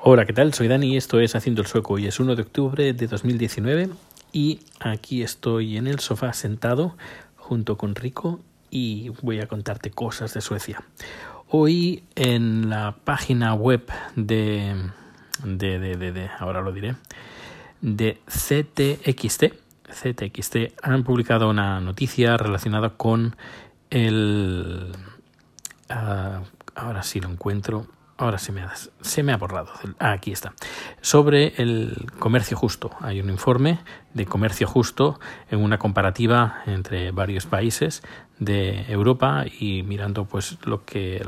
Hola, ¿qué tal? Soy Dani, esto es Haciendo el Sueco y es 1 de octubre de 2019 y aquí estoy en el sofá sentado junto con Rico y voy a contarte cosas de Suecia. Hoy en la página web de, de, de, de, ahora lo diré, de CTXT, CTXT han publicado una noticia relacionada con el... Uh, ahora sí lo encuentro Ahora se me ha, se me ha borrado. Ah, aquí está. Sobre el comercio justo. Hay un informe de comercio justo en una comparativa entre varios países de Europa y mirando pues lo que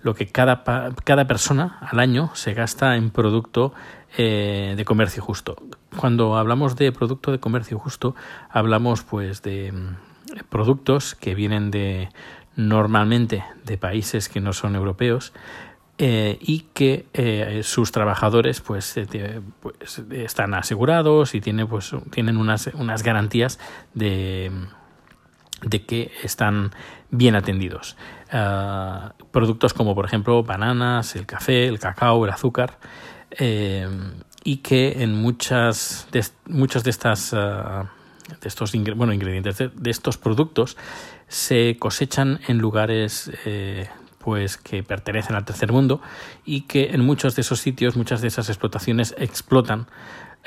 lo que cada, cada persona al año se gasta en producto eh, de comercio justo. Cuando hablamos de producto de comercio justo, hablamos pues de mm, productos que vienen de normalmente de países que no son europeos eh, y que eh, sus trabajadores pues, eh, pues, están asegurados y tiene, pues, tienen unas, unas garantías de, de que están bien atendidos. Uh, productos como por ejemplo bananas, el café, el cacao, el azúcar y que en muchas de, muchos de estas uh, de estos bueno, ingredientes de, estos productos se cosechan en lugares eh, pues que pertenecen al tercer mundo y que en muchos de esos sitios, muchas de esas explotaciones explotan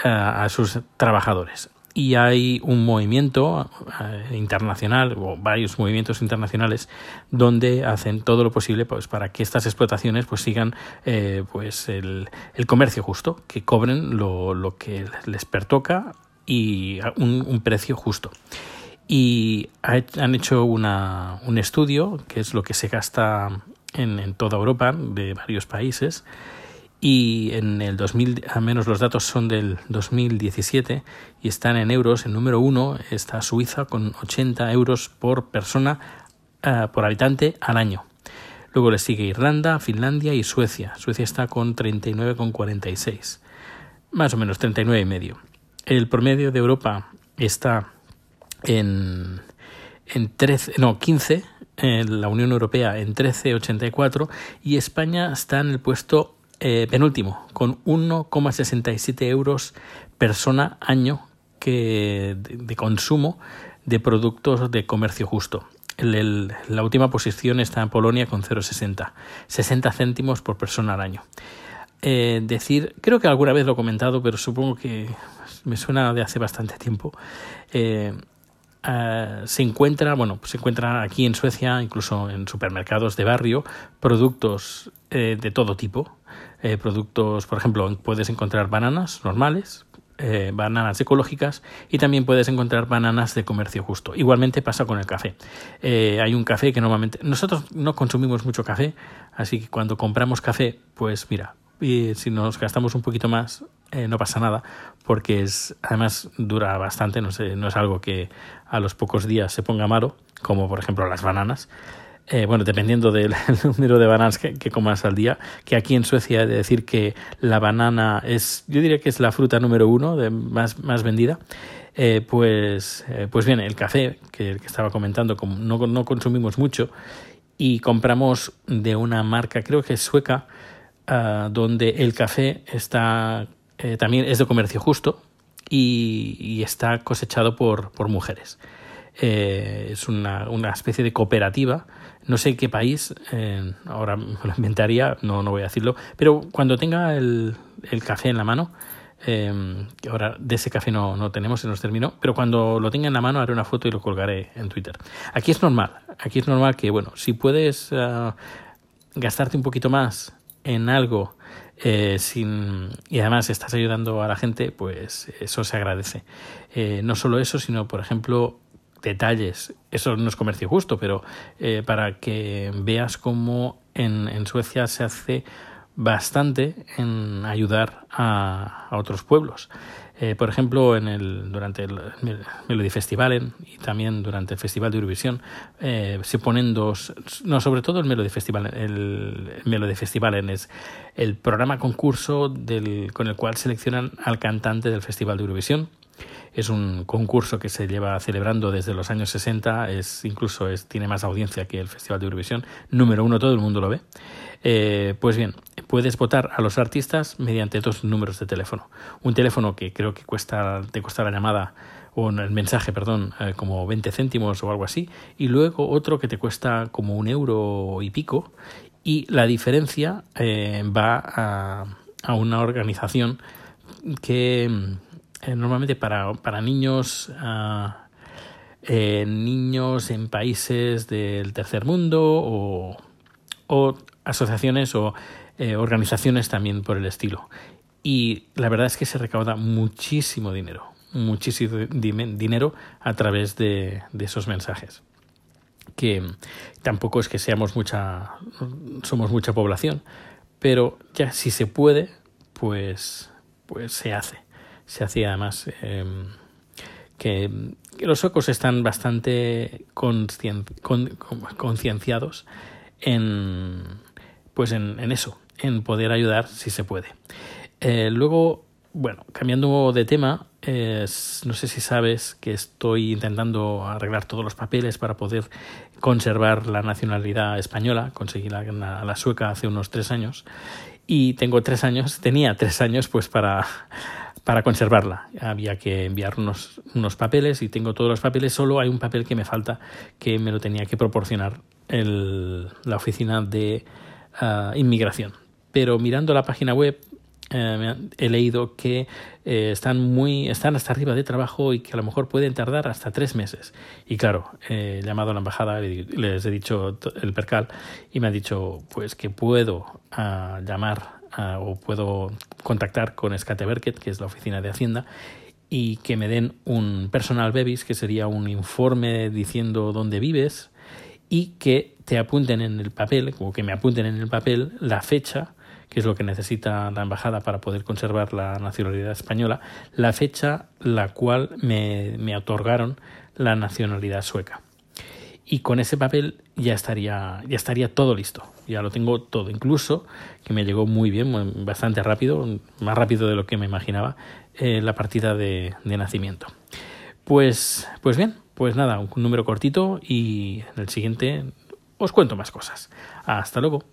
uh, a sus trabajadores. Y hay un movimiento uh, internacional o varios movimientos internacionales donde hacen todo lo posible pues, para que estas explotaciones pues, sigan eh, pues, el, el, comercio justo, que cobren lo, lo que les pertoca y un, un precio justo y han hecho una, un estudio, que es lo que se gasta en, en, toda Europa, de varios países, y en el 2000, al menos los datos son del 2017 y están en euros. El número uno está Suiza con 80 euros por persona uh, por habitante al año. Luego le sigue Irlanda, Finlandia y Suecia. Suecia está con 39,46. Más o menos 39 y medio. El promedio de Europa está en, en 13, no, 15, en la Unión Europea en 13,84 y España está en el puesto eh, penúltimo con 1,67 euros persona año que, de, consumo de productos de comercio justo. La última posición está en Polonia con 0,60, 60 céntimos por persona al año. Eh, decir, creo que alguna vez lo he comentado, pero supongo que me suena de hace bastante tiempo. Eh, Uh, se encuentra, bueno, se encuentra aquí en Suecia, incluso en supermercados de barrio, productos eh, de todo tipo. Eh, productos, por ejemplo, puedes encontrar bananas normales, eh, bananas ecológicas y también puedes encontrar bananas de comercio justo. Igualmente pasa con el café. hay un café que normalmente nosotros no consumimos mucho café, así que cuando compramos café, pues mira, y si nos gastamos un poquito más eh, no pasa nada porque es además dura bastante no sé no es algo que a los pocos días se ponga malo como por ejemplo las bananas. Eh, bueno dependiendo del número de bananas que, que, comas al día que aquí en Suecia he de decir que la banana es yo diría que es la fruta número uno de más más vendida. Eh, pues eh, pues bien el café que, que estaba comentando como no, no consumimos mucho y compramos de una marca creo que es sueca Uh, donde el café está eh, también es de comercio justo y, está cosechado por, por mujeres. Eh, es una, una, especie de cooperativa. No sé qué país, ahora me lo inventaría, no, no voy a decirlo, pero cuando tenga el, café en la mano, eh, que ahora de ese café no, no, tenemos, se nos terminó, pero cuando lo tenga en la mano haré una foto y lo colgaré en Twitter. Aquí es normal, aquí es normal que, bueno, si puedes uh, gastarte un poquito más en algo eh, sin, y además estás ayudando a la gente, pues eso se agradece. Eh, no solo eso, sino, por ejemplo, detalles. Eso no es comercio justo, pero eh, para que veas cómo en, Suecia se hace bastante en ayudar a otros pueblos. Eh, por ejemplo, en el, durante el Melody Festival y también durante el Festival de Eurovisión eh, se ponen dos, no, sobre todo el Melody Festival, el, el Melody es el programa concurso del, con el cual seleccionan al cantante del Festival de Eurovisión. Es un concurso que se lleva celebrando desde los años 60, es incluso es, tiene más audiencia que el Festival de Eurovisión, número uno, todo el mundo lo ve. Eh, pues bien, puedes votar a los artistas mediante dos números de teléfono. Un teléfono que creo que cuesta, te cuesta la llamada o el mensaje, perdón, eh, como 20 céntimos o algo así, y luego otro que te cuesta como un euro y pico, y la diferencia eh, va a, una organización que normalmente para, para niños, ah, niños en países del tercer mundo o asociaciones o organizaciones también por el estilo. Y la verdad es que se recauda muchísimo dinero, muchísimo dinero a través de, esos mensajes que tampoco es que seamos mucha somos mucha población pero ya si se puede pues pues se hace se hace además eh, que, que, los suecos están bastante concienciados en pues en, en, eso en poder ayudar si se puede eh, luego bueno cambiando de tema no sé si sabes que estoy intentando arreglar todos los papeles para poder conservar la nacionalidad española. Conseguí la, la, la, sueca hace unos tres años y tengo tres años, tenía tres años pues para, para conservarla. Había que enviar unos, unos papeles y tengo todos los papeles, solo hay un papel que me falta que me lo tenía que proporcionar el, la oficina de uh, inmigración. Pero mirando la página web eh, he leído que eh, están muy están hasta arriba de trabajo y que a lo mejor pueden tardar hasta tres meses y claro he llamado a la embajada les he dicho el percal y me han dicho pues que puedo uh, llamar uh, o puedo contactar con Skateverket que es la oficina de hacienda y que me den un personal bebis que sería un informe diciendo dónde vives y que te apunten en el papel o que me apunten en el papel la fecha que es lo que necesita la embajada para poder conservar la nacionalidad española, la fecha la cual me, me otorgaron la nacionalidad sueca. Y con ese papel ya estaría, ya estaría todo listo. Ya lo tengo todo, incluso que me llegó muy bien, bastante rápido, más rápido de lo que me imaginaba, eh, la partida de, de nacimiento. Pues, pues bien, pues nada, un número cortito y en el siguiente os cuento más cosas. Hasta luego.